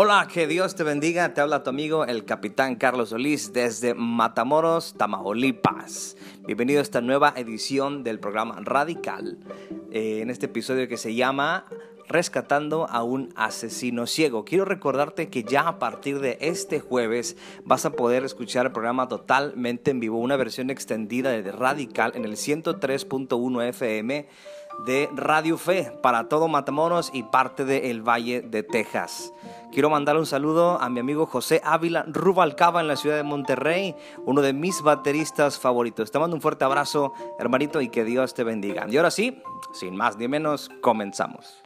Hola, que Dios te bendiga. Te habla tu amigo el capitán Carlos Solís desde Matamoros, Tamaulipas. Bienvenido a esta nueva edición del programa Radical. eh, en este episodio que se llama Rescatando a un asesino ciego. Quiero recordarte que ya a partir de este jueves vas a poder escuchar el programa totalmente en vivo, una versión extendida de Radical en el 103.1 FM de Radio Fe para todo Matamoros y parte del Valle de Texas. Quiero mandar un saludo a mi amigo José Ávila Rubalcaba en la ciudad de Monterrey, uno de mis bateristas favoritos. Te mando un fuerte abrazo, hermanito, y que Dios te bendiga. Y ahora sí, sin más ni menos, comenzamos.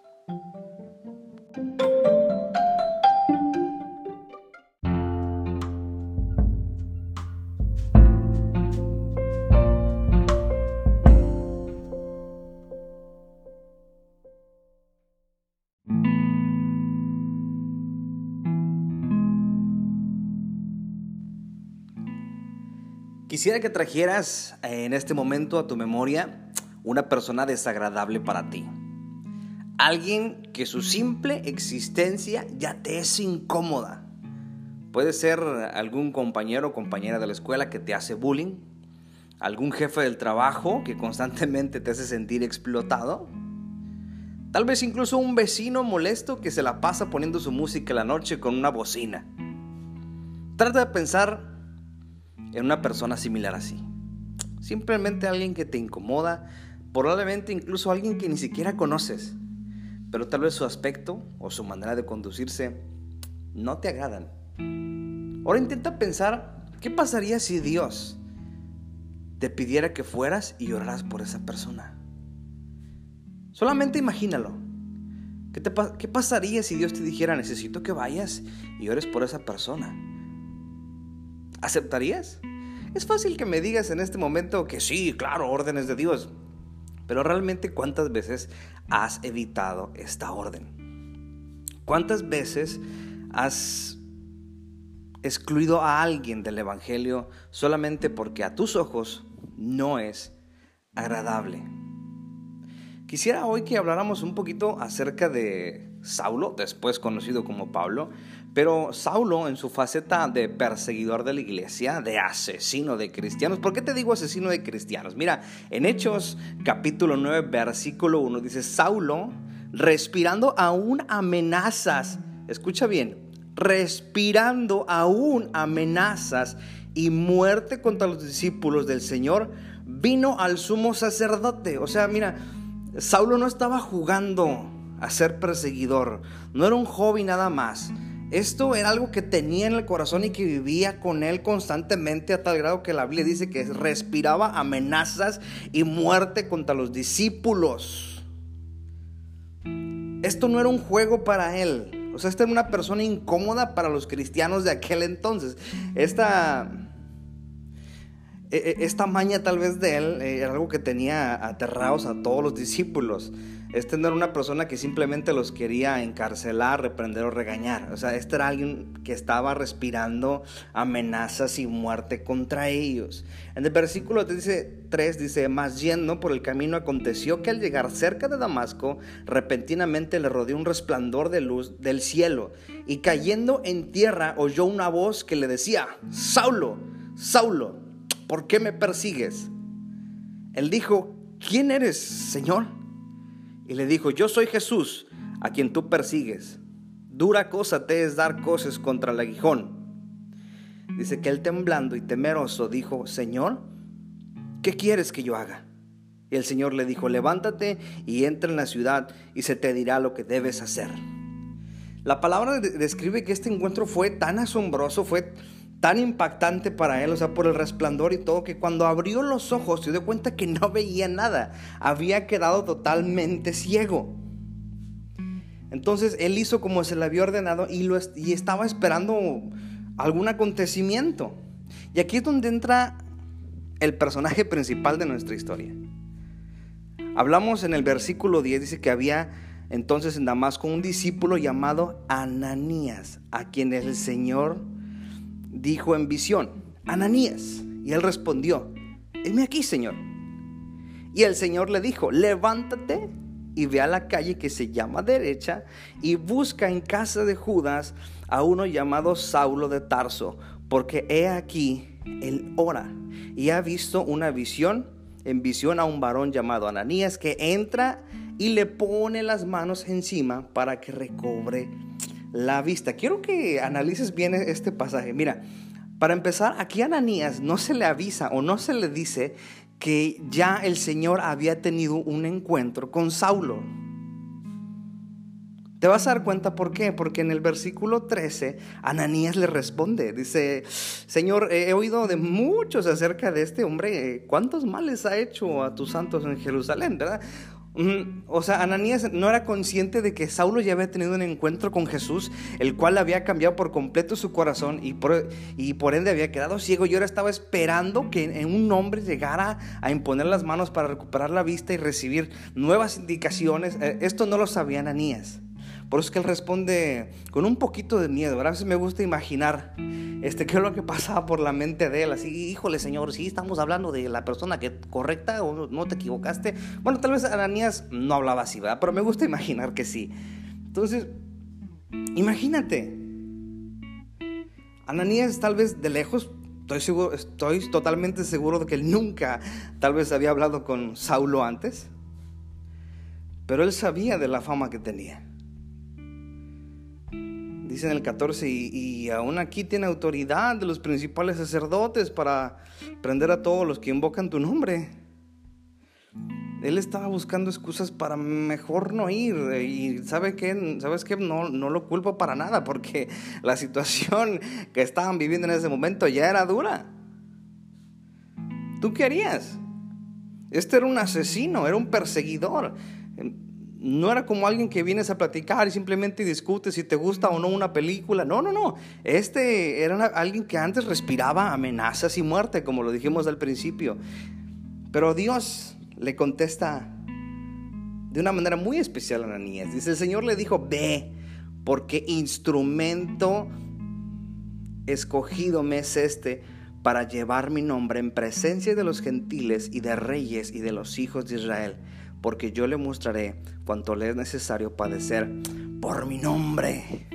Quisiera que trajeras eh, en este momento a tu memoria una persona desagradable para ti. Alguien que su simple existencia ya te es incómoda. Puede ser algún compañero o compañera de la escuela que te hace bullying, algún jefe del trabajo que constantemente te hace sentir explotado, tal vez incluso un vecino molesto que se la pasa poniendo su música en la noche con una bocina. Trata de pensar en una persona similar así. Simplemente alguien que te incomoda, probablemente incluso alguien que ni siquiera conoces, pero tal vez su aspecto o su manera de conducirse no te agradan. Ahora intenta pensar, ¿qué pasaría si Dios te pidiera que fueras y oraras por esa persona? Solamente imagínalo. ¿Qué, te, ¿Qué pasaría si Dios te dijera, necesito que vayas y ores por esa persona? ¿Aceptarías? Es fácil que me digas en este momento que sí, claro, órdenes de Dios. Pero realmente cuántas veces has evitado esta orden? ¿Cuántas veces has excluido a alguien del Evangelio solamente porque a tus ojos no es agradable? Quisiera hoy que habláramos un poquito acerca de Saulo, después conocido como Pablo, pero Saulo en su faceta de perseguidor de la iglesia, de asesino de cristianos, ¿por qué te digo asesino de cristianos? Mira, en Hechos capítulo 9, versículo 1 dice, Saulo, respirando aún amenazas, escucha bien, respirando aún amenazas y muerte contra los discípulos del Señor, vino al sumo sacerdote. O sea, mira, Saulo no estaba jugando a ser perseguidor, no era un hobby nada más. Esto era algo que tenía en el corazón y que vivía con él constantemente a tal grado que la Biblia dice que respiraba amenazas y muerte contra los discípulos. Esto no era un juego para él. O sea, esta era una persona incómoda para los cristianos de aquel entonces. Esta, esta maña tal vez de él era algo que tenía aterrados a todos los discípulos. Este no era una persona que simplemente los quería encarcelar, reprender o regañar. O sea, este era alguien que estaba respirando amenazas y muerte contra ellos. En el versículo 3 dice, 3 dice, más yendo por el camino aconteció que al llegar cerca de Damasco, repentinamente le rodeó un resplandor de luz del cielo. Y cayendo en tierra oyó una voz que le decía, Saulo, Saulo, ¿por qué me persigues? Él dijo, ¿quién eres, Señor? Y le dijo, yo soy Jesús, a quien tú persigues. Dura cosa te es dar cosas contra el aguijón. Dice que él temblando y temeroso dijo, Señor, ¿qué quieres que yo haga? Y el Señor le dijo, levántate y entra en la ciudad y se te dirá lo que debes hacer. La palabra describe que este encuentro fue tan asombroso, fue tan impactante para él, o sea, por el resplandor y todo, que cuando abrió los ojos se dio cuenta que no veía nada, había quedado totalmente ciego. Entonces él hizo como se le había ordenado y, lo, y estaba esperando algún acontecimiento. Y aquí es donde entra el personaje principal de nuestra historia. Hablamos en el versículo 10, dice que había entonces en Damasco un discípulo llamado Ananías, a quien el Señor dijo en visión, Ananías. Y él respondió, heme aquí, Señor. Y el Señor le dijo, levántate y ve a la calle que se llama derecha y busca en casa de Judas a uno llamado Saulo de Tarso, porque he aquí, él ora y ha visto una visión, en visión a un varón llamado Ananías que entra y le pone las manos encima para que recobre la vista. Quiero que analices bien este pasaje. Mira, para empezar, aquí a Ananías no se le avisa o no se le dice que ya el Señor había tenido un encuentro con Saulo. Te vas a dar cuenta por qué, porque en el versículo 13 Ananías le responde, dice, Señor, he oído de muchos acerca de este hombre, ¿cuántos males ha hecho a tus santos en Jerusalén? ¿verdad? O sea, Ananías no era consciente de que Saulo ya había tenido un encuentro con Jesús, el cual había cambiado por completo su corazón y por, y por ende había quedado ciego. Y ahora estaba esperando que un hombre llegara a imponer las manos para recuperar la vista y recibir nuevas indicaciones. Eh, esto no lo sabía Ananías. Por eso es que él responde con un poquito de miedo. A veces me gusta imaginar este, qué es lo que pasaba por la mente de él. Así, híjole, Señor, sí estamos hablando de la persona que correcta o no te equivocaste. Bueno, tal vez Ananías no hablaba así, ¿verdad? Pero me gusta imaginar que sí. Entonces, imagínate. Ananías tal vez de lejos Estoy, seguro, estoy totalmente seguro de que él nunca tal vez había hablado con Saulo antes, pero él sabía de la fama que tenía. Dice en el 14, y, aún aquí tiene autoridad de los principales sacerdotes para prender a todos los que invocan tu nombre. Él estaba buscando excusas para mejor no ir. Y sabe que, ¿sabes qué? No, no lo culpo para nada, porque la situación que estaban viviendo en ese momento ya era dura. ¿Tú qué harías? Este era un asesino, era un perseguidor no era como alguien que vienes a platicar y simplemente discutes si te gusta o no una película. No, no, no. Este era alguien que antes respiraba amenazas y muerte, como lo dijimos al principio. Pero Dios le contesta de una manera muy especial a Ananías. Dice, el Señor le dijo, ve, porque instrumento escogido me es este para llevar mi nombre en presencia de los gentiles y de reyes y de los hijos de Israel porque yo le mostraré cuanto le es necesario padecer por mi nombre.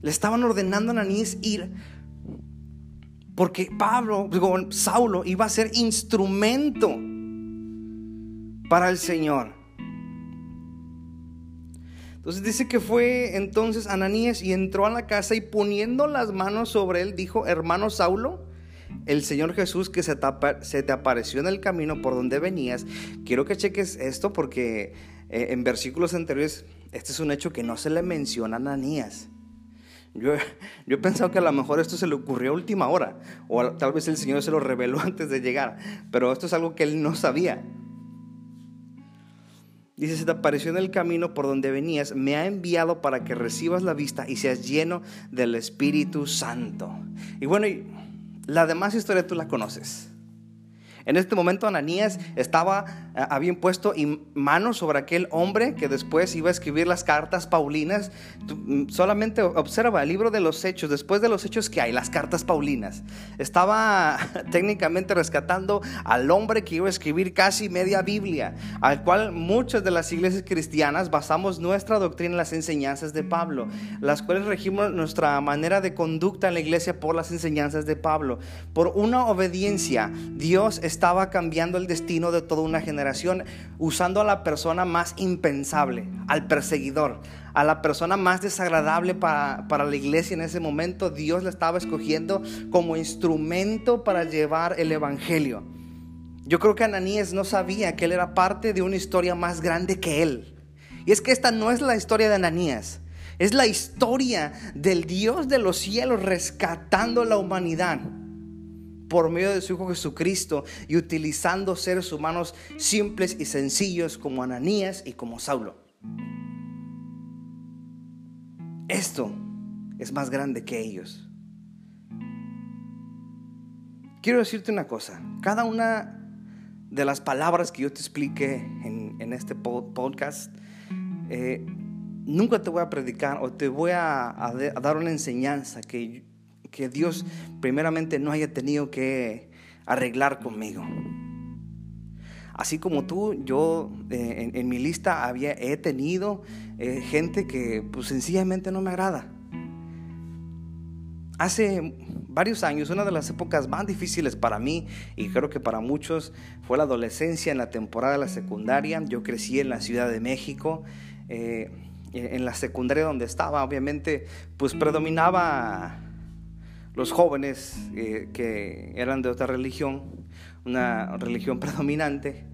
Le estaban ordenando a Ananías ir porque Pablo, digo, Saulo iba a ser instrumento para el Señor. Entonces dice que fue entonces Ananías y entró a la casa y poniendo las manos sobre él dijo, hermano Saulo, el Señor Jesús que se te, apareció en el camino por donde venías. Quiero que cheques esto porque eh, en versículos anteriores este es un hecho que no se le menciona a Ananías. Yo, yo, he pensado que a lo mejor esto se le ocurrió a última hora, o tal vez el Señor se lo reveló antes de llegar, pero esto es algo que él no sabía. Dice, se te apareció en el camino por donde venías, me ha enviado para que recibas la vista y seas lleno del Espíritu Santo. Y bueno, la demás historia tú la conoces. En este momento Ananías estaba, eh, había puesto manos sobre aquel hombre que después iba a escribir las cartas paulinas. Mm, solamente observa el libro de los hechos, después de los hechos que hay, las cartas paulinas. Estaba técnicamente rescatando al hombre que iba a escribir casi media Biblia, al cual muchas de las iglesias cristianas basamos nuestra doctrina en las enseñanzas de Pablo, las cuales regimos nuestra manera de conducta en la iglesia por las enseñanzas de Pablo. Por una obediencia, Dios está estaba cambiando el destino de toda una generación, usando a la persona más impensable, al perseguidor, a la persona más desagradable para, la iglesia en ese momento. Dios la estaba escogiendo como instrumento para llevar el Evangelio. Yo creo que Ananías no sabía que él era parte de una historia más grande que él. Y es que esta no es la historia de Ananías. Es la historia del Dios de los cielos rescatando la humanidad por medio de su Hijo Jesucristo y utilizando seres humanos simples y sencillos como Ananías y como Saulo. Esto es más grande que ellos. Quiero decirte una cosa, cada una de las palabras que yo te expliqué en, este podcast, eh, nunca te voy a predicar o te voy a, a dar una enseñanza que que Dios primeramente no haya tenido que arreglar conmigo. Así como tú, yo eh, en, mi lista había, he tenido eh, gente que pues sencillamente no me agrada. Hace varios años, una de las épocas más difíciles para mí y creo que para muchos fue la adolescencia en la temporada de la secundaria. Yo crecí en la Ciudad de México. Eh, en la secundaria donde estaba, obviamente, pues predominaba los jóvenes que eran de otra religión, una religión predominante.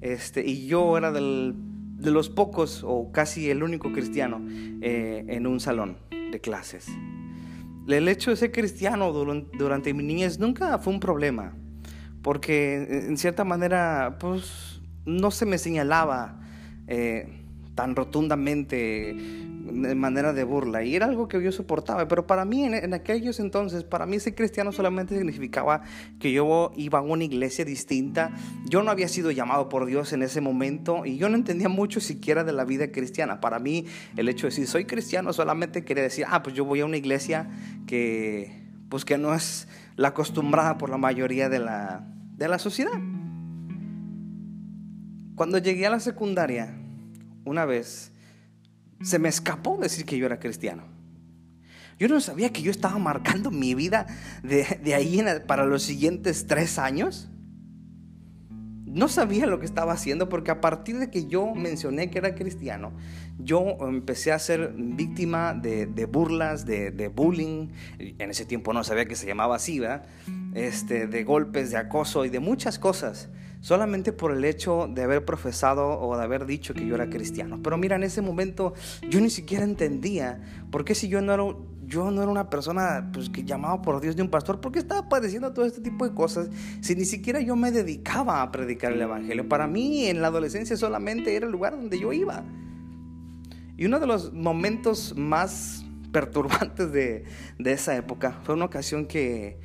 Este, y yo era de los pocos o casi el único cristiano eh, en un salón de clases. El hecho de ser cristiano durante, mi niñez nunca fue un problema, porque en cierta manera pues no se me señalaba eh, tan rotundamente de manera de burla y era algo que yo soportaba, pero para mí en, aquellos entonces, para mí ser cristiano solamente significaba que yo iba a una iglesia distinta, yo no había sido llamado por Dios en ese momento y yo no entendía mucho siquiera de la vida cristiana. Para mí el hecho de decir soy cristiano solamente quería decir, ah, pues yo voy a una iglesia que pues que no es la acostumbrada por la mayoría de la, de la sociedad. Cuando llegué a la secundaria, una vez se me escapó decir que yo era cristiano. Yo no sabía que yo estaba marcando mi vida de, ahí para los siguientes tres años. No sabía lo que estaba haciendo porque a partir de que yo mencioné que era cristiano, yo empecé a ser víctima de, burlas, de, bullying. En ese tiempo no sabía que se llamaba así, ¿verdad? Este, de golpes, de acoso y de muchas cosas solamente por el hecho de haber profesado o de haber dicho que yo era cristiano. Pero mira, en ese momento yo ni siquiera entendía por qué si yo no era, yo no era una persona pues, que llamaba por Dios de un pastor, ¿por qué estaba padeciendo todo este tipo de cosas si ni siquiera yo me dedicaba a predicar el Evangelio? Para mí en la adolescencia solamente era el lugar donde yo iba. Y uno de los momentos más perturbantes de, de esa época fue una ocasión que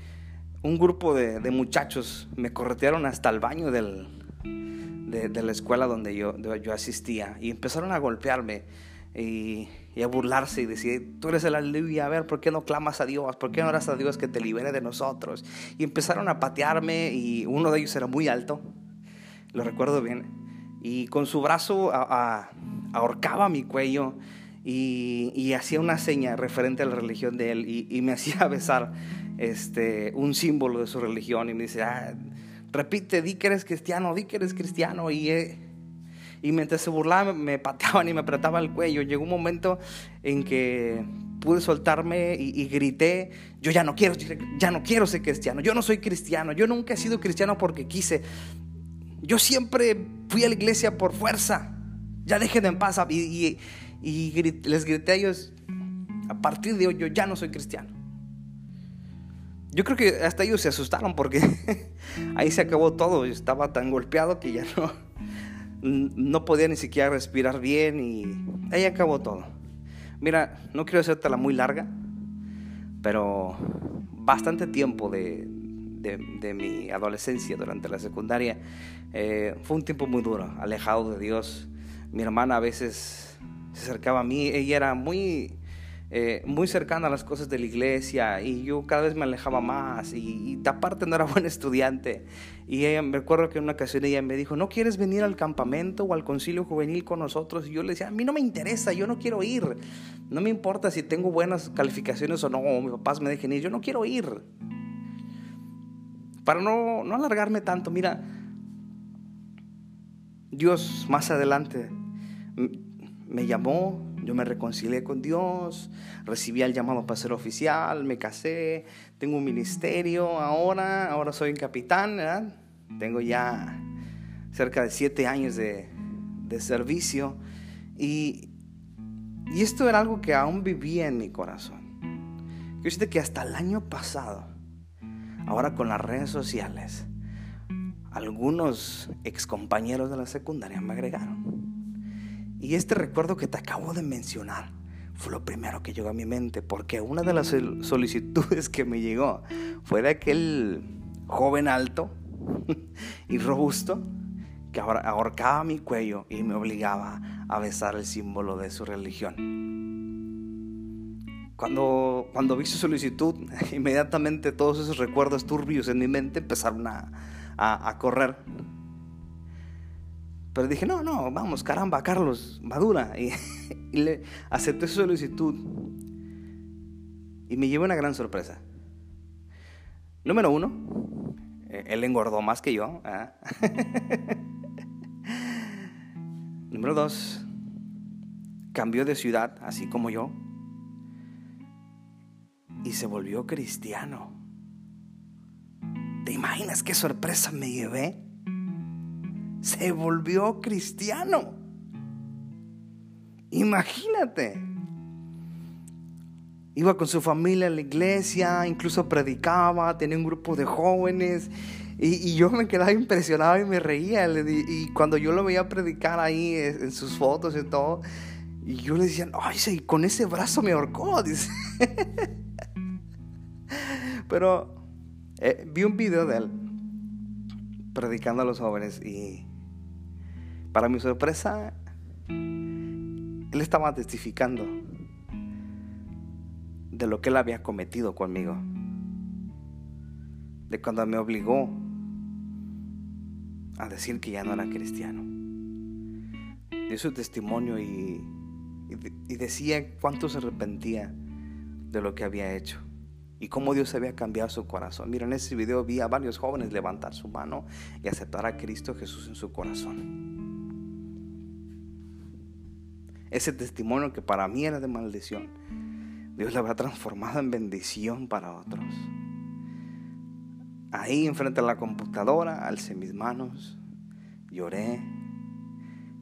un grupo de, muchachos me corretearon hasta el baño de, la escuela donde yo, asistía y empezaron a golpearme y, a burlarse y decir, tú eres el aleluya, a ver, ¿por qué no clamas a Dios? ¿Por qué no oras a Dios que te libere de nosotros? Y empezaron a patearme y uno de ellos era muy alto, lo recuerdo bien, y con su brazo ahorcaba mi cuello y, hacía una seña referente a la religión de él y me hacía besar este, un símbolo de su religión y me dice, ah, repite, di que eres cristiano, di que eres cristiano. Y, eh, y mientras se burlaba me pateaban y me apretaban el cuello. Llegó un momento en que pude soltarme y, grité, yo ya no quiero, ya no quiero ser cristiano, yo no soy cristiano, yo nunca he sido cristiano porque quise. Yo siempre fui a la iglesia por fuerza. Ya déjenme en paz. Y, y les grité a ellos, a partir de hoy yo ya no soy cristiano. Yo creo que hasta ellos se asustaron porque ahí se acabó todo. Yo estaba tan golpeado que ya no, no podía ni siquiera respirar bien y ahí acabó todo. Mira, no quiero hacértela muy larga, pero bastante tiempo de, de, mi adolescencia durante la secundaria eh, fue un tiempo muy duro, alejado de Dios. Mi hermana a veces se acercaba a mí, ella era muy eh, muy cercana a las cosas de la iglesia y yo cada vez me alejaba más y, aparte no era buen estudiante. Y ella, me recuerdo que en una ocasión ella me dijo, ¿no quieres venir al campamento o al concilio juvenil con nosotros? Y yo le decía, a mí no me interesa, yo no quiero ir. No me importa si tengo buenas calificaciones o no, o mis papás me dejen ir, yo no quiero ir. Para no, no alargarme tanto, mira, Dios más adelante me llamó yo me reconcilié con Dios, recibí el llamado para ser oficial, me casé, tengo un ministerio ahora, ahora soy un capitán, tengo ya cerca de siete años de, servicio y, y, esto era algo que aún vivía en mi corazón. Yo sé que hasta el año pasado, ahora con las redes sociales, algunos excompañeros de la secundaria me agregaron. Y este recuerdo que te acabo de mencionar fue lo primero que llegó a mi mente, porque una de las solicitudes que me llegó fue de aquel joven alto y robusto que ahorcaba mi cuello y me obligaba a besar el símbolo de su religión. Cuando, cuando vi su solicitud, inmediatamente todos esos recuerdos turbios en mi mente empezaron a, a correr. Pero dije, no, no, vamos, caramba, Carlos, madura. Y, y le acepté su solicitud. Y me llevé una gran sorpresa. Número uno, eh, él engordó más que yo. ¿ah? Número dos, cambió de ciudad, así como yo. Y se volvió cristiano. ¿Te imaginas qué sorpresa me llevé? Se volvió cristiano. Imagínate. Iba con su familia a la iglesia, incluso predicaba, tenía un grupo de jóvenes. Y, yo me quedaba impresionado y me reía. Y cuando yo lo veía predicar ahí en sus fotos y todo, y yo le decía, ay, con ese brazo me ahorcó. Pero eh, vi un video de él predicando a los jóvenes y para mi sorpresa, él estaba testificando de lo que él había cometido conmigo. De cuando me obligó a decir que ya no era cristiano. Dio su testimonio y, decía cuánto se arrepentía de lo que había hecho y cómo Dios había cambiado su corazón. Mira, en ese video vi a varios jóvenes levantar su mano y aceptar a Cristo Jesús en su corazón. Ese testimonio que para mí era de maldición Dios la habrá transformado en bendición para otros. Ahí enfrente a la computadora, alcé mis manos, lloré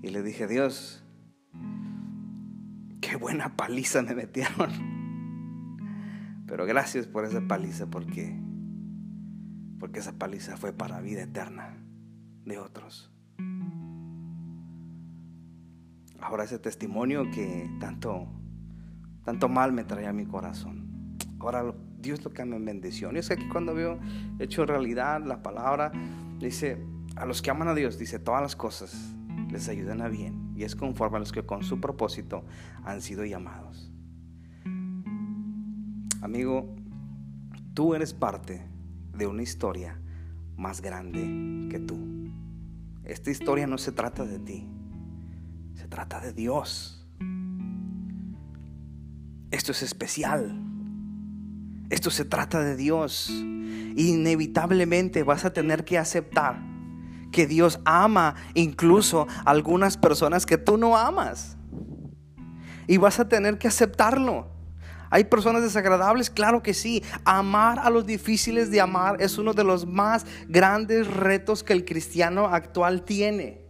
y le dije, Dios, qué buena paliza me metieron. Pero gracias por esa paliza porque porque esa paliza fue para vida eterna de otros. Ahora ese testimonio que tanto tanto mal me traía a mi corazón. Ahora Dios lo cambia en bendición. Y es que aquí cuando veo hecho realidad la palabra, dice, a los que aman a Dios, dice, todas las cosas les ayudan a bien. Y es conforme a los que con su propósito han sido llamados. Amigo, tú eres parte de una historia más grande que tú. Esta historia no se trata de ti, se trata de Dios. Esto es especial. Esto se trata de Dios. Inevitablemente vas a tener que aceptar que Dios ama incluso a algunas personas que tú no amas. Y vas a tener que aceptarlo. ¿Hay personas desagradables? Claro que sí. Amar a los difíciles de amar es uno de los más grandes retos que el cristiano actual tiene.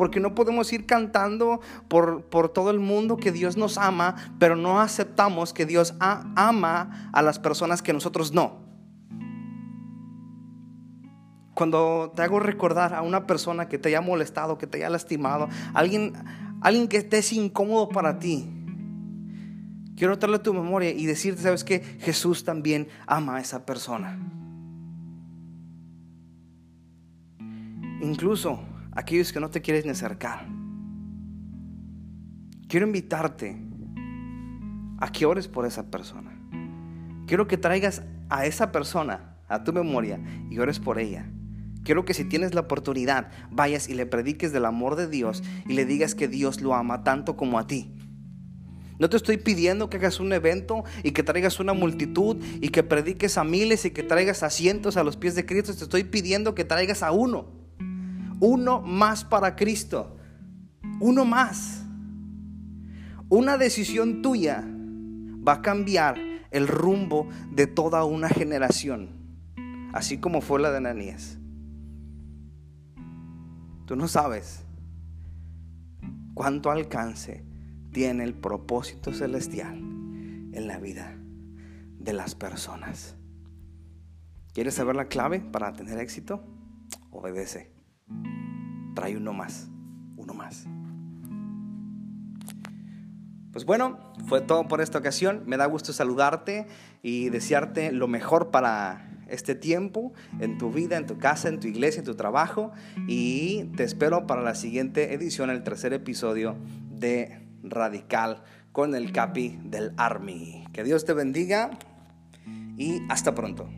Porque no podemos ir cantando por, todo el mundo que Dios nos ama, pero no aceptamos que Dios ama a las personas que nosotros no. Cuando te hago recordar a una persona que te haya molestado, que te haya lastimado, alguien, alguien que esté incómodo para ti, quiero traerle tu memoria y decirte, ¿sabes que Jesús también ama a esa persona. Incluso aquellos que no te quieres ni acercar. Quiero invitarte a que ores por esa persona. Quiero que traigas a esa persona a tu memoria y ores por ella. Quiero que si tienes la oportunidad, vayas y le prediques del amor de Dios y le digas que Dios lo ama tanto como a ti. No te estoy pidiendo que hagas un evento y que traigas una multitud y que prediques a miles y que traigas a cientos a los pies de Cristo. Te estoy pidiendo que traigas a uno uno más para Cristo. Uno más. Una decisión tuya va a cambiar el rumbo de toda una generación, así como fue la de Ananías. Tú no sabes cuánto alcance tiene el propósito celestial en la vida de las personas. ¿Quieres saber la clave para tener éxito? Obedece trae uno más, uno más. Pues bueno, fue todo por esta ocasión. Me da gusto saludarte y desearte lo mejor para este tiempo en tu vida, en tu casa, en tu iglesia, en tu trabajo. Y te espero para la siguiente edición, el tercer episodio de Radical con el Capi del Army. Que Dios te bendiga y hasta pronto.